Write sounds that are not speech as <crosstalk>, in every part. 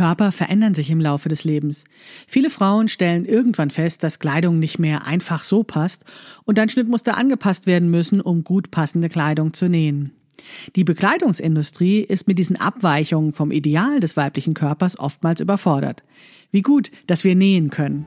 Körper verändern sich im Laufe des Lebens. Viele Frauen stellen irgendwann fest, dass Kleidung nicht mehr einfach so passt und dann Schnittmuster angepasst werden müssen, um gut passende Kleidung zu nähen. Die Bekleidungsindustrie ist mit diesen Abweichungen vom Ideal des weiblichen Körpers oftmals überfordert. Wie gut, dass wir nähen können.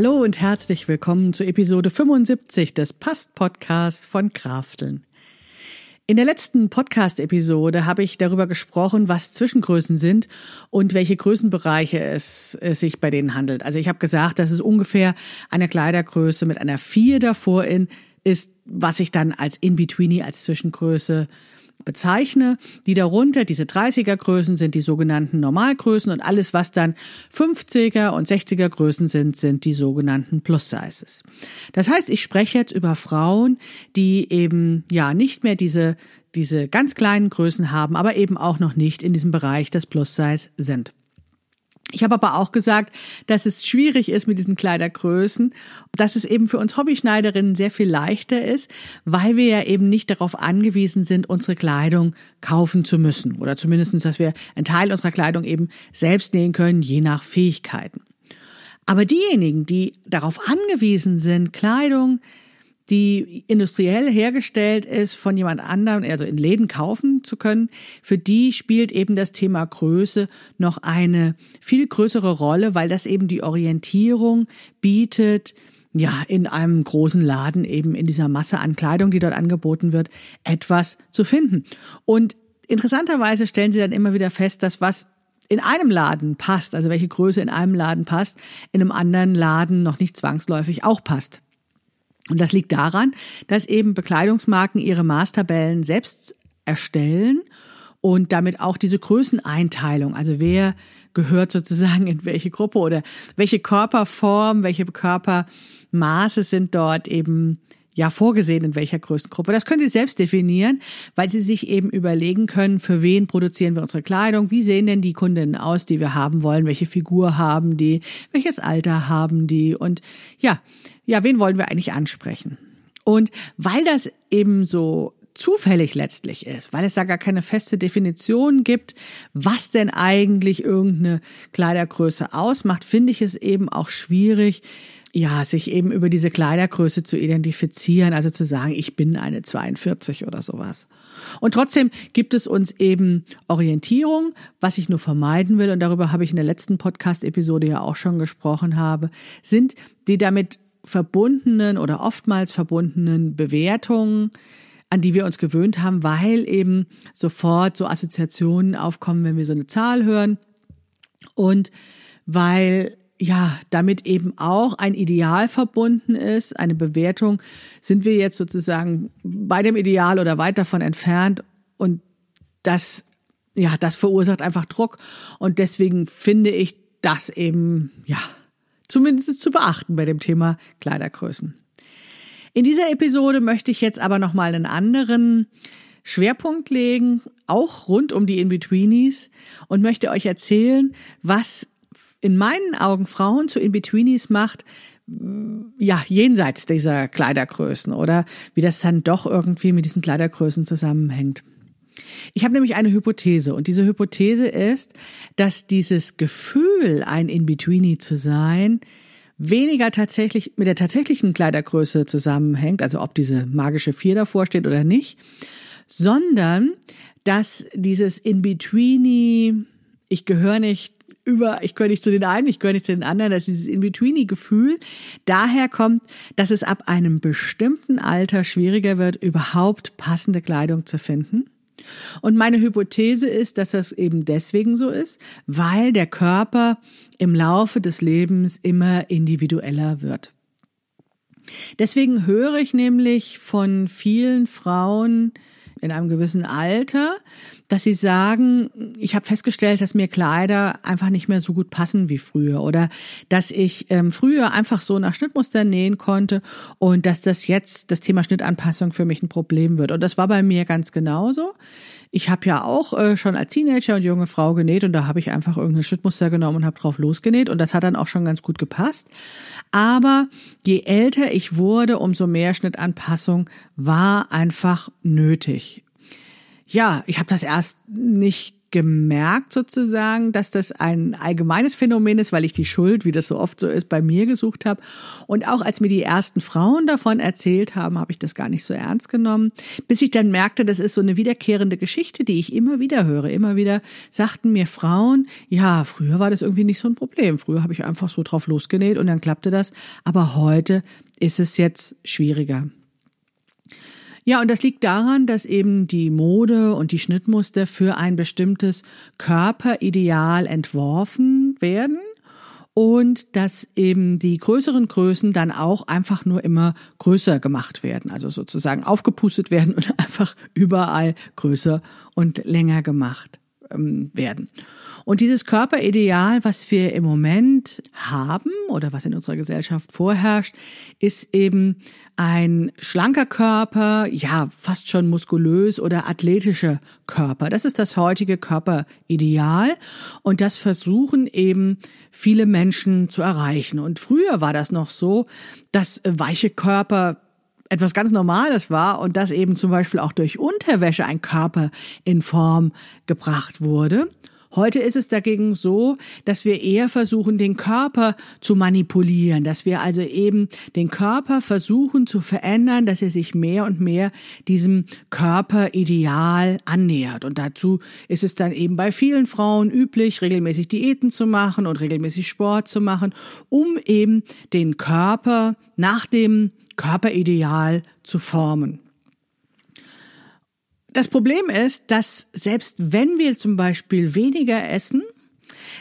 Hallo und herzlich willkommen zu Episode 75 des Past-Podcasts von Krafteln. In der letzten Podcast-Episode habe ich darüber gesprochen, was Zwischengrößen sind und welche Größenbereiche es, es sich bei denen handelt. Also ich habe gesagt, dass es ungefähr eine Kleidergröße mit einer 4 davor in ist, was ich dann als In-Betweenie, als Zwischengröße bezeichne. Die darunter, diese 30er Größen sind die sogenannten Normalgrößen und alles, was dann 50er und 60er Größen sind, sind die sogenannten Plus Sizes. Das heißt, ich spreche jetzt über Frauen, die eben ja nicht mehr diese diese ganz kleinen Größen haben, aber eben auch noch nicht in diesem Bereich des Plus Size sind. Ich habe aber auch gesagt, dass es schwierig ist mit diesen Kleidergrößen, dass es eben für uns Hobbyschneiderinnen sehr viel leichter ist, weil wir ja eben nicht darauf angewiesen sind, unsere Kleidung kaufen zu müssen oder zumindestens, dass wir einen Teil unserer Kleidung eben selbst nähen können, je nach Fähigkeiten. Aber diejenigen, die darauf angewiesen sind, Kleidung die industriell hergestellt ist, von jemand anderem, also in Läden kaufen zu können, für die spielt eben das Thema Größe noch eine viel größere Rolle, weil das eben die Orientierung bietet, ja, in einem großen Laden eben in dieser Masse an Kleidung, die dort angeboten wird, etwas zu finden. Und interessanterweise stellen sie dann immer wieder fest, dass was in einem Laden passt, also welche Größe in einem Laden passt, in einem anderen Laden noch nicht zwangsläufig auch passt. Und das liegt daran, dass eben Bekleidungsmarken ihre Maßtabellen selbst erstellen und damit auch diese Größeneinteilung, also wer gehört sozusagen in welche Gruppe oder welche Körperform, welche Körpermaße sind dort eben ja vorgesehen, in welcher Größengruppe. Das können Sie selbst definieren, weil Sie sich eben überlegen können, für wen produzieren wir unsere Kleidung, wie sehen denn die Kundinnen aus, die wir haben wollen, welche Figur haben die, welches Alter haben die und ja, ja, wen wollen wir eigentlich ansprechen? Und weil das eben so zufällig letztlich ist, weil es da gar keine feste Definition gibt, was denn eigentlich irgendeine Kleidergröße ausmacht, finde ich es eben auch schwierig, ja, sich eben über diese Kleidergröße zu identifizieren, also zu sagen, ich bin eine 42 oder sowas. Und trotzdem gibt es uns eben Orientierung, was ich nur vermeiden will, und darüber habe ich in der letzten Podcast-Episode ja auch schon gesprochen habe, sind die damit verbundenen oder oftmals verbundenen Bewertungen, an die wir uns gewöhnt haben, weil eben sofort so Assoziationen aufkommen, wenn wir so eine Zahl hören. Und weil ja, damit eben auch ein Ideal verbunden ist, eine Bewertung, sind wir jetzt sozusagen bei dem Ideal oder weit davon entfernt und das, ja, das verursacht einfach Druck und deswegen finde ich das eben, ja, zumindest zu beachten bei dem Thema Kleidergrößen. In dieser Episode möchte ich jetzt aber nochmal einen anderen Schwerpunkt legen, auch rund um die In-Betweenies und möchte euch erzählen, was in meinen Augen Frauen zu In-Betweenies macht, ja, jenseits dieser Kleidergrößen oder wie das dann doch irgendwie mit diesen Kleidergrößen zusammenhängt. Ich habe nämlich eine Hypothese und diese Hypothese ist, dass dieses Gefühl, ein In-Betweenie zu sein, weniger tatsächlich mit der tatsächlichen Kleidergröße zusammenhängt, also ob diese magische Vier davor steht oder nicht, sondern dass dieses In-Betweenie, ich gehöre nicht über, ich gehöre nicht zu den einen, ich gehöre nicht zu den anderen, dass dieses In-Betweenie-Gefühl daher kommt, dass es ab einem bestimmten Alter schwieriger wird, überhaupt passende Kleidung zu finden. Und meine Hypothese ist, dass das eben deswegen so ist, weil der Körper im Laufe des Lebens immer individueller wird. Deswegen höre ich nämlich von vielen Frauen in einem gewissen Alter, dass sie sagen, ich habe festgestellt, dass mir Kleider einfach nicht mehr so gut passen wie früher oder dass ich ähm, früher einfach so nach Schnittmuster nähen konnte und dass das jetzt das Thema Schnittanpassung für mich ein Problem wird. Und das war bei mir ganz genauso. Ich habe ja auch äh, schon als Teenager und junge Frau genäht und da habe ich einfach irgendein Schnittmuster genommen und habe drauf losgenäht und das hat dann auch schon ganz gut gepasst. Aber je älter ich wurde, umso mehr Schnittanpassung war einfach nötig. Ja, ich habe das erst nicht gemerkt sozusagen, dass das ein allgemeines Phänomen ist, weil ich die Schuld, wie das so oft so ist, bei mir gesucht habe. Und auch als mir die ersten Frauen davon erzählt haben, habe ich das gar nicht so ernst genommen, bis ich dann merkte, das ist so eine wiederkehrende Geschichte, die ich immer wieder höre. Immer wieder sagten mir Frauen, ja, früher war das irgendwie nicht so ein Problem. Früher habe ich einfach so drauf losgenäht und dann klappte das. Aber heute ist es jetzt schwieriger. Ja, und das liegt daran, dass eben die Mode und die Schnittmuster für ein bestimmtes Körperideal entworfen werden und dass eben die größeren Größen dann auch einfach nur immer größer gemacht werden, also sozusagen aufgepustet werden und <laughs> einfach überall größer und länger gemacht ähm, werden. Und dieses Körperideal, was wir im Moment haben oder was in unserer Gesellschaft vorherrscht, ist eben ein schlanker Körper, ja, fast schon muskulös oder athletischer Körper. Das ist das heutige Körperideal und das versuchen eben viele Menschen zu erreichen. Und früher war das noch so, dass weiche Körper etwas ganz Normales war und dass eben zum Beispiel auch durch Unterwäsche ein Körper in Form gebracht wurde. Heute ist es dagegen so, dass wir eher versuchen, den Körper zu manipulieren, dass wir also eben den Körper versuchen zu verändern, dass er sich mehr und mehr diesem Körperideal annähert. Und dazu ist es dann eben bei vielen Frauen üblich, regelmäßig Diäten zu machen und regelmäßig Sport zu machen, um eben den Körper nach dem Körperideal zu formen. Das Problem ist, dass selbst wenn wir zum Beispiel weniger essen,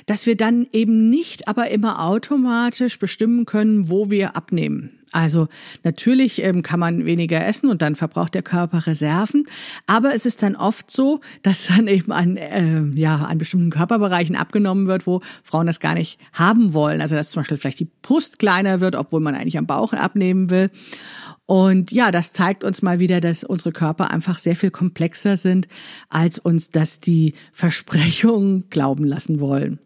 dass wir dann eben nicht aber immer automatisch bestimmen können, wo wir abnehmen. Also natürlich ähm, kann man weniger essen und dann verbraucht der Körper Reserven, aber es ist dann oft so, dass dann eben an, äh, ja, an bestimmten Körperbereichen abgenommen wird, wo Frauen das gar nicht haben wollen. Also dass zum Beispiel vielleicht die Brust kleiner wird, obwohl man eigentlich am Bauch abnehmen will. Und ja, das zeigt uns mal wieder, dass unsere Körper einfach sehr viel komplexer sind, als uns das die Versprechungen <laughs> glauben lassen wollen.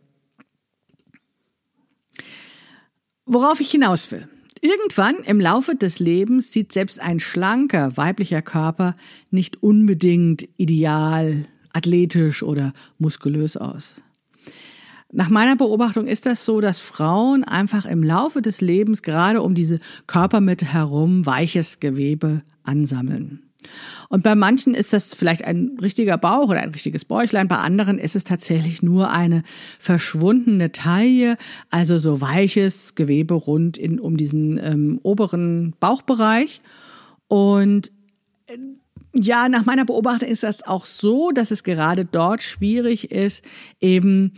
Worauf ich hinaus will. Irgendwann im Laufe des Lebens sieht selbst ein schlanker weiblicher Körper nicht unbedingt ideal, athletisch oder muskulös aus. Nach meiner Beobachtung ist das so, dass Frauen einfach im Laufe des Lebens gerade um diese Körpermitte herum weiches Gewebe ansammeln. Und bei manchen ist das vielleicht ein richtiger Bauch oder ein richtiges Bäuchlein, bei anderen ist es tatsächlich nur eine verschwundene Taille, also so weiches Gewebe rund in, um diesen ähm, oberen Bauchbereich. Und äh, ja, nach meiner Beobachtung ist das auch so, dass es gerade dort schwierig ist, eben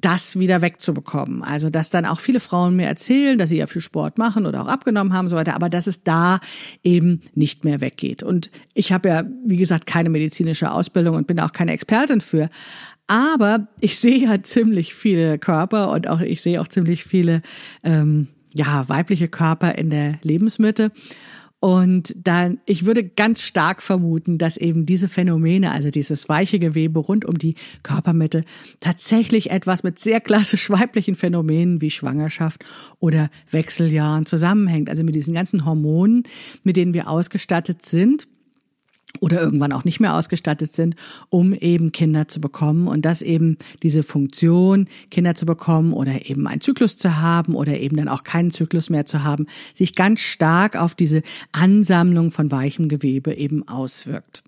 das wieder wegzubekommen. Also, dass dann auch viele Frauen mir erzählen, dass sie ja viel Sport machen oder auch abgenommen haben und so weiter, aber dass es da eben nicht mehr weggeht. Und ich habe ja, wie gesagt, keine medizinische Ausbildung und bin auch keine Expertin für. Aber ich sehe ja ziemlich viele Körper und auch ich sehe auch ziemlich viele ähm, ja weibliche Körper in der Lebensmitte. Und dann, ich würde ganz stark vermuten, dass eben diese Phänomene, also dieses weiche Gewebe rund um die Körpermitte, tatsächlich etwas mit sehr klassisch <laughs> weiblichen Phänomenen wie Schwangerschaft oder Wechseljahren zusammenhängt. Also mit diesen ganzen Hormonen, mit denen wir ausgestattet sind oder irgendwann auch nicht mehr ausgestattet sind, um eben Kinder zu bekommen und dass eben diese Funktion, Kinder zu bekommen oder eben einen Zyklus zu haben oder eben dann auch keinen Zyklus mehr zu haben, sich ganz stark auf diese Ansammlung von weichem Gewebe eben auswirkt.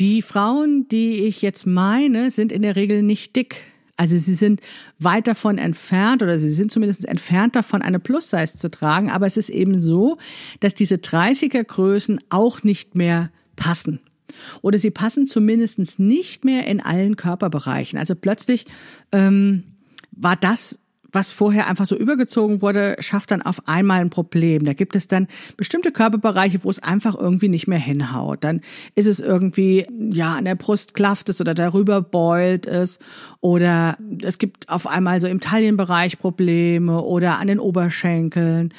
Die Frauen, die ich jetzt meine, sind in der Regel nicht dick. Also sie sind weit davon entfernt oder sie sind zumindest entfernt davon, eine Plus-Size zu tragen. Aber es ist eben so, dass diese 30er Größen auch nicht mehr passen. Oder sie passen zumindest nicht mehr in allen Körperbereichen. Also plötzlich ähm, war das was vorher einfach so übergezogen wurde, schafft dann auf einmal ein Problem. Da gibt es dann bestimmte Körperbereiche, wo es einfach irgendwie nicht mehr hinhaut. Dann ist es irgendwie, ja, an der Brust klafft es oder darüber beult es oder es gibt auf einmal so im Taillenbereich Probleme oder an den Oberschenkeln.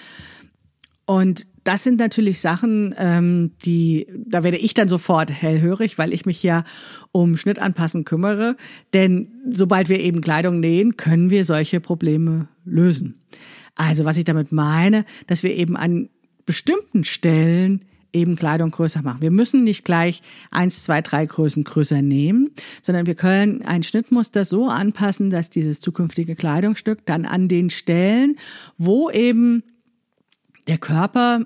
Und das sind natürlich Sachen, ähm, die, da werde ich dann sofort hellhörig, weil ich mich ja um Schnittanpassen kümmere. Denn sobald wir eben Kleidung nähen, können wir solche Probleme lösen. Also was ich damit meine, dass wir eben an bestimmten Stellen eben Kleidung größer machen. Wir müssen nicht gleich eins, zwei, drei Größen größer nehmen, sondern wir können ein Schnittmuster so anpassen, dass dieses zukünftige Kleidungsstück dann an den Stellen, wo eben der Körper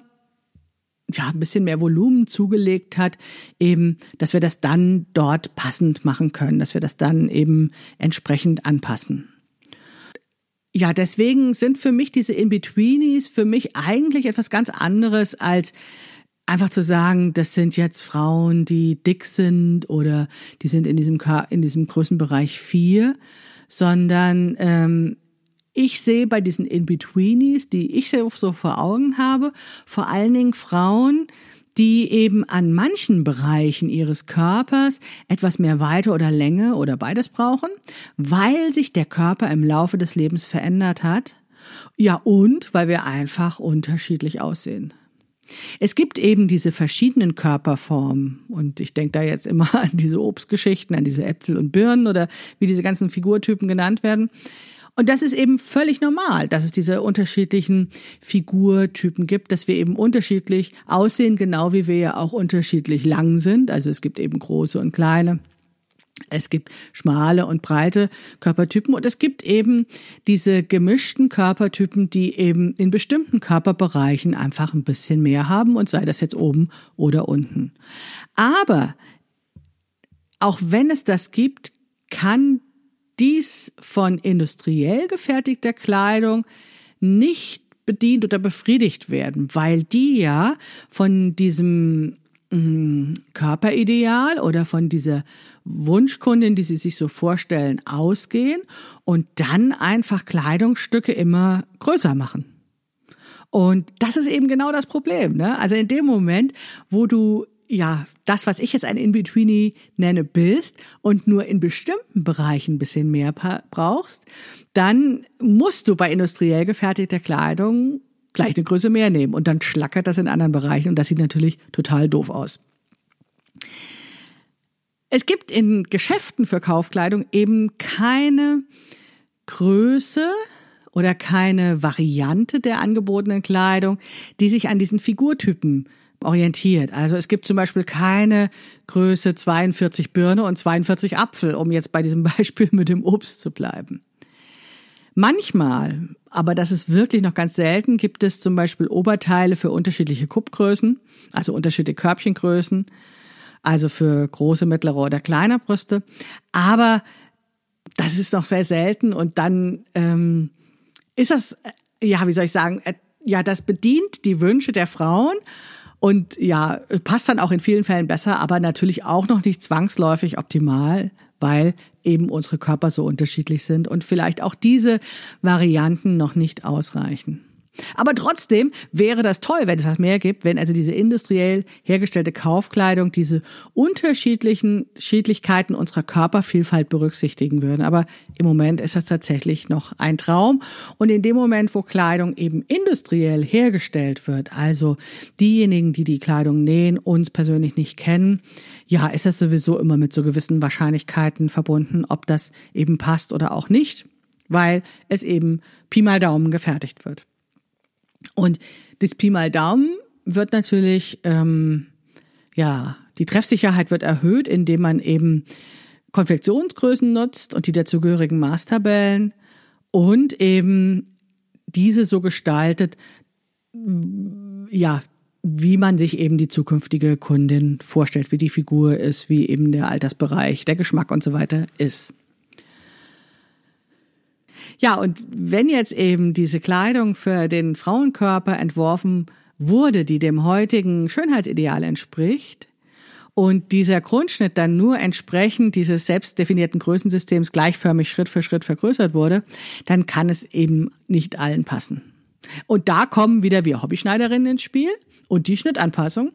ja, ein bisschen mehr Volumen zugelegt hat, eben, dass wir das dann dort passend machen können, dass wir das dann eben entsprechend anpassen. Ja, deswegen sind für mich diese In-Betweenies für mich eigentlich etwas ganz anderes als einfach zu sagen, das sind jetzt Frauen, die dick sind oder die sind in diesem, in diesem Größenbereich vier, sondern ähm, ich sehe bei diesen In-Betweenies, die ich so vor Augen habe, vor allen Dingen Frauen, die eben an manchen Bereichen ihres Körpers etwas mehr Weite oder Länge oder beides brauchen, weil sich der Körper im Laufe des Lebens verändert hat. Ja, und weil wir einfach unterschiedlich aussehen. Es gibt eben diese verschiedenen Körperformen und ich denke da jetzt immer <laughs> an diese Obstgeschichten, an diese Äpfel und Birnen oder wie diese ganzen Figurtypen genannt werden. Und das ist eben völlig normal, dass es diese unterschiedlichen Figurtypen gibt, dass wir eben unterschiedlich aussehen, genau wie wir ja auch unterschiedlich lang sind. Also es gibt eben große und kleine. Es gibt schmale und breite Körpertypen und es gibt eben diese gemischten Körpertypen, die eben in bestimmten Körperbereichen einfach ein bisschen mehr haben und sei das jetzt oben oder unten. Aber auch wenn es das gibt, kann dies von industriell gefertigter Kleidung nicht bedient oder befriedigt werden, weil die ja von diesem mm, Körperideal oder von dieser Wunschkundin, die sie sich so vorstellen, ausgehen und dann einfach Kleidungsstücke immer größer machen. Und das ist eben genau das Problem. Ne? Also in dem Moment, wo du ja, das, was ich jetzt ein In-Betweenie nenne, bist und nur in bestimmten Bereichen ein bisschen mehr brauchst, dann musst du bei industriell gefertigter Kleidung gleich eine Größe mehr nehmen und dann schlackert das in anderen Bereichen und das sieht natürlich total doof aus. Es gibt in Geschäften für Kaufkleidung eben keine Größe oder keine Variante der angebotenen Kleidung, die sich an diesen Figurtypen orientiert. Also es gibt zum Beispiel keine Größe 42 Birne und 42 Apfel, um jetzt bei diesem <laughs> Beispiel mit dem Obst zu bleiben. Manchmal, aber das ist wirklich noch ganz selten, gibt es zum Beispiel Oberteile für unterschiedliche Kuppgrößen, also unterschiedliche Körbchengrößen, also für große, mittlere oder kleine Brüste. Aber das ist noch sehr selten und dann ähm, ist das, ja, wie soll ich sagen, äh, ja, das bedient die Wünsche der Frauen und ja, passt dann auch in vielen Fällen besser, aber natürlich auch noch nicht zwangsläufig optimal, weil eben unsere Körper so unterschiedlich sind und vielleicht auch diese Varianten noch nicht ausreichen. Aber trotzdem wäre das toll, wenn es das mehr gibt, wenn also diese industriell hergestellte Kaufkleidung diese unterschiedlichen Schädlichkeiten unserer Körpervielfalt berücksichtigen würden. Aber im Moment ist das tatsächlich noch ein Traum. Und in dem Moment, wo Kleidung eben industriell hergestellt wird, also diejenigen, die die Kleidung nähen, uns persönlich nicht kennen, ja, ist das sowieso immer mit so gewissen Wahrscheinlichkeiten verbunden, ob das eben passt oder auch nicht, weil es eben Pi mal Daumen gefertigt wird. Und das Pi mal Daumen wird natürlich, ähm, ja, die Treffsicherheit wird erhöht, indem man eben Konfektionsgrößen nutzt und die dazugehörigen Maßtabellen und eben diese so gestaltet, ja, wie man sich eben die zukünftige Kundin vorstellt, wie die Figur ist, wie eben der Altersbereich, der Geschmack und so weiter ist. Ja, und wenn jetzt eben diese Kleidung für den Frauenkörper entworfen wurde, die dem heutigen Schönheitsideal entspricht, und dieser Grundschnitt dann nur entsprechend dieses selbstdefinierten Größensystems gleichförmig Schritt für Schritt vergrößert wurde, dann kann es eben nicht allen passen. Und da kommen wieder wir Hobbyschneiderinnen ins Spiel und die Schnittanpassung.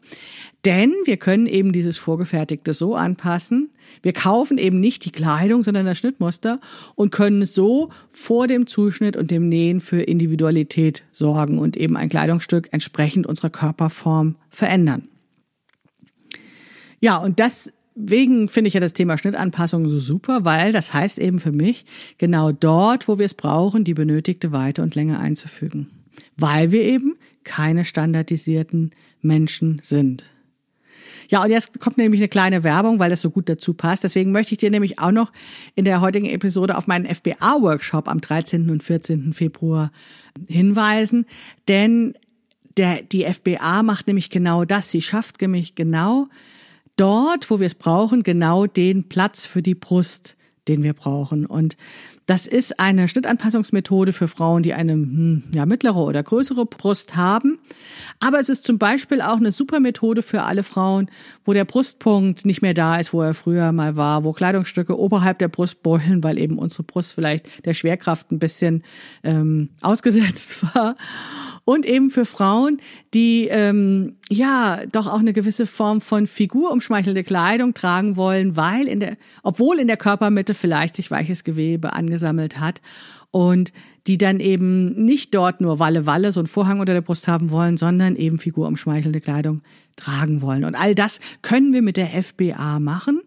Denn wir können eben dieses Vorgefertigte so anpassen. Wir kaufen eben nicht die Kleidung, sondern das Schnittmuster und können so vor dem Zuschnitt und dem Nähen für Individualität sorgen und eben ein Kleidungsstück entsprechend unserer Körperform verändern. Ja, und deswegen finde ich ja das Thema Schnittanpassung so super, weil das heißt eben für mich, genau dort, wo wir es brauchen, die benötigte Weite und Länge einzufügen. Weil wir eben keine standardisierten Menschen sind. Ja, und jetzt kommt nämlich eine kleine Werbung, weil das so gut dazu passt. Deswegen möchte ich dir nämlich auch noch in der heutigen Episode auf meinen FBA-Workshop am 13. und 14. Februar hinweisen. Denn der, die FBA macht nämlich genau das. Sie schafft nämlich genau dort, wo wir es brauchen, genau den Platz für die Brust, den wir brauchen. Und das ist eine Schnittanpassungsmethode für Frauen, die eine hm, ja, mittlere oder größere Brust haben. Aber es ist zum Beispiel auch eine super Methode für alle Frauen, wo der Brustpunkt nicht mehr da ist, wo er früher mal war, wo Kleidungsstücke oberhalb der Brust beulen, weil eben unsere Brust vielleicht der Schwerkraft ein bisschen ähm, ausgesetzt <laughs> war und eben für Frauen, die ähm, ja doch auch eine gewisse Form von figurumschmeichelnde Kleidung tragen wollen, weil in der, obwohl in der Körpermitte vielleicht sich weiches Gewebe angesammelt hat und die dann eben nicht dort nur Walle Walle so einen Vorhang unter der Brust haben wollen, sondern eben figurumschmeichelnde Kleidung tragen wollen. Und all das können wir mit der FBA machen.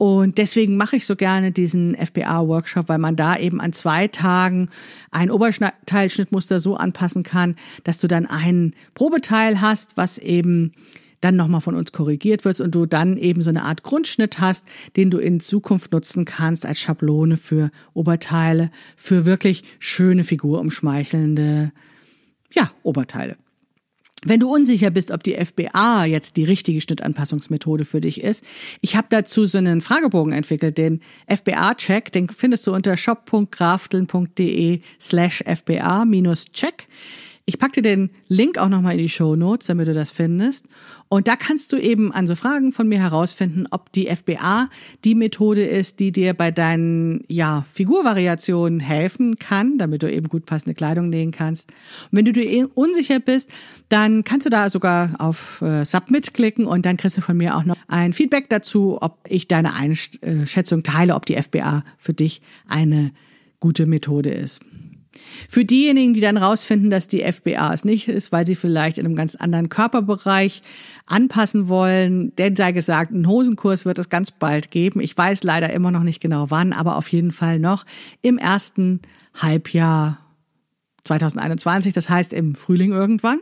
Und deswegen mache ich so gerne diesen FBA-Workshop, weil man da eben an zwei Tagen ein Oberteilschnittmuster so anpassen kann, dass du dann ein Probeteil hast, was eben dann nochmal von uns korrigiert wird und du dann eben so eine Art Grundschnitt hast, den du in Zukunft nutzen kannst als Schablone für Oberteile, für wirklich schöne figurumschmeichelnde, ja, Oberteile. Wenn du unsicher bist, ob die FBA jetzt die richtige Schnittanpassungsmethode für dich ist, ich habe dazu so einen Fragebogen entwickelt, den FBA-Check, den findest du unter shop.grafteln.de slash FBA-Check. Ich packe dir den Link auch nochmal in die Show Notes, damit du das findest. Und da kannst du eben an so Fragen von mir herausfinden, ob die FBA die Methode ist, die dir bei deinen ja, Figurvariationen helfen kann, damit du eben gut passende Kleidung nähen kannst. Und wenn du dir unsicher bist, dann kannst du da sogar auf äh, Submit klicken und dann kriegst du von mir auch noch ein Feedback dazu, ob ich deine Einschätzung teile, ob die FBA für dich eine gute Methode ist. Für diejenigen, die dann rausfinden, dass die FBA es nicht ist, weil sie vielleicht in einem ganz anderen Körperbereich anpassen wollen, denn sei gesagt, einen Hosenkurs wird es ganz bald geben. Ich weiß leider immer noch nicht genau wann, aber auf jeden Fall noch im ersten Halbjahr 2021, das heißt im Frühling irgendwann.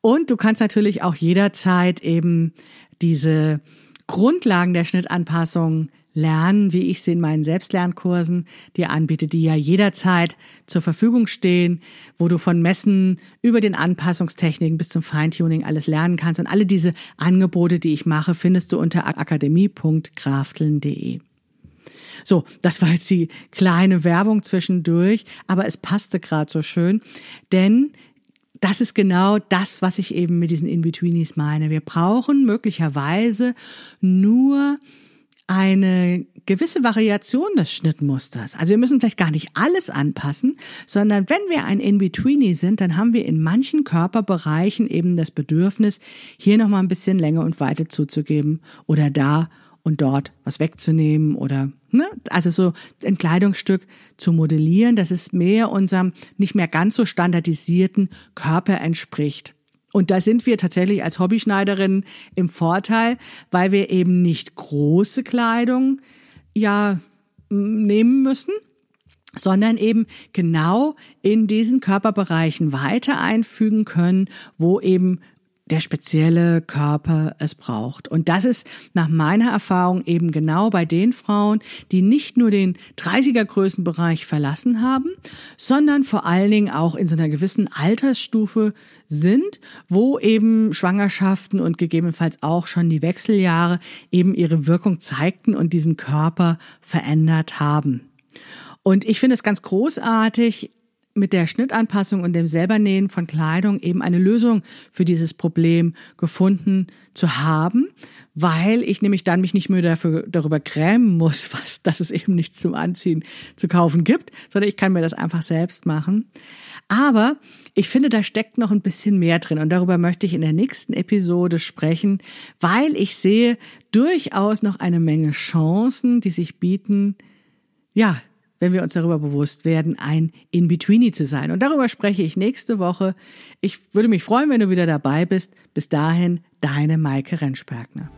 Und du kannst natürlich auch jederzeit eben diese Grundlagen der Schnittanpassung lernen, wie ich sie in meinen Selbstlernkursen dir anbiete, die ja jederzeit zur Verfügung stehen, wo du von Messen über den Anpassungstechniken bis zum Feintuning alles lernen kannst. Und alle diese Angebote, die ich mache, findest du unter akademie.grafteln.de. So, das war jetzt die kleine Werbung zwischendurch, aber es passte gerade so schön, denn das ist genau das, was ich eben mit diesen In-Betweenies meine. Wir brauchen möglicherweise nur eine gewisse Variation des Schnittmusters. Also wir müssen vielleicht gar nicht alles anpassen, sondern wenn wir ein In-Betweenie sind, dann haben wir in manchen Körperbereichen eben das Bedürfnis, hier nochmal ein bisschen Länge und Weite zuzugeben oder da und dort was wegzunehmen oder ne, also so ein Kleidungsstück zu modellieren, dass es mehr unserem nicht mehr ganz so standardisierten Körper entspricht. Und da sind wir tatsächlich als Hobbyschneiderinnen im Vorteil, weil wir eben nicht große Kleidung ja nehmen müssen, sondern eben genau in diesen Körperbereichen weiter einfügen können, wo eben der spezielle Körper es braucht. Und das ist nach meiner Erfahrung eben genau bei den Frauen, die nicht nur den 30er Größenbereich verlassen haben, sondern vor allen Dingen auch in so einer gewissen Altersstufe sind, wo eben Schwangerschaften und gegebenenfalls auch schon die Wechseljahre eben ihre Wirkung zeigten und diesen Körper verändert haben. Und ich finde es ganz großartig, mit der Schnittanpassung und dem Selbernähen von Kleidung eben eine Lösung für dieses Problem gefunden zu haben, weil ich nämlich dann mich nicht mehr dafür, darüber grämen muss, <laughs> was, dass es eben nichts zum Anziehen zu kaufen gibt, sondern ich kann mir das einfach selbst machen. Aber ich finde, da steckt noch ein bisschen mehr drin und darüber möchte ich in der nächsten Episode sprechen, weil ich sehe durchaus noch eine Menge Chancen, die sich bieten, ja, wenn wir uns darüber bewusst werden, ein In-Betweenie zu sein. Und darüber spreche ich nächste Woche. Ich würde mich freuen, wenn du wieder dabei bist. Bis dahin, deine Maike Rentschbergner.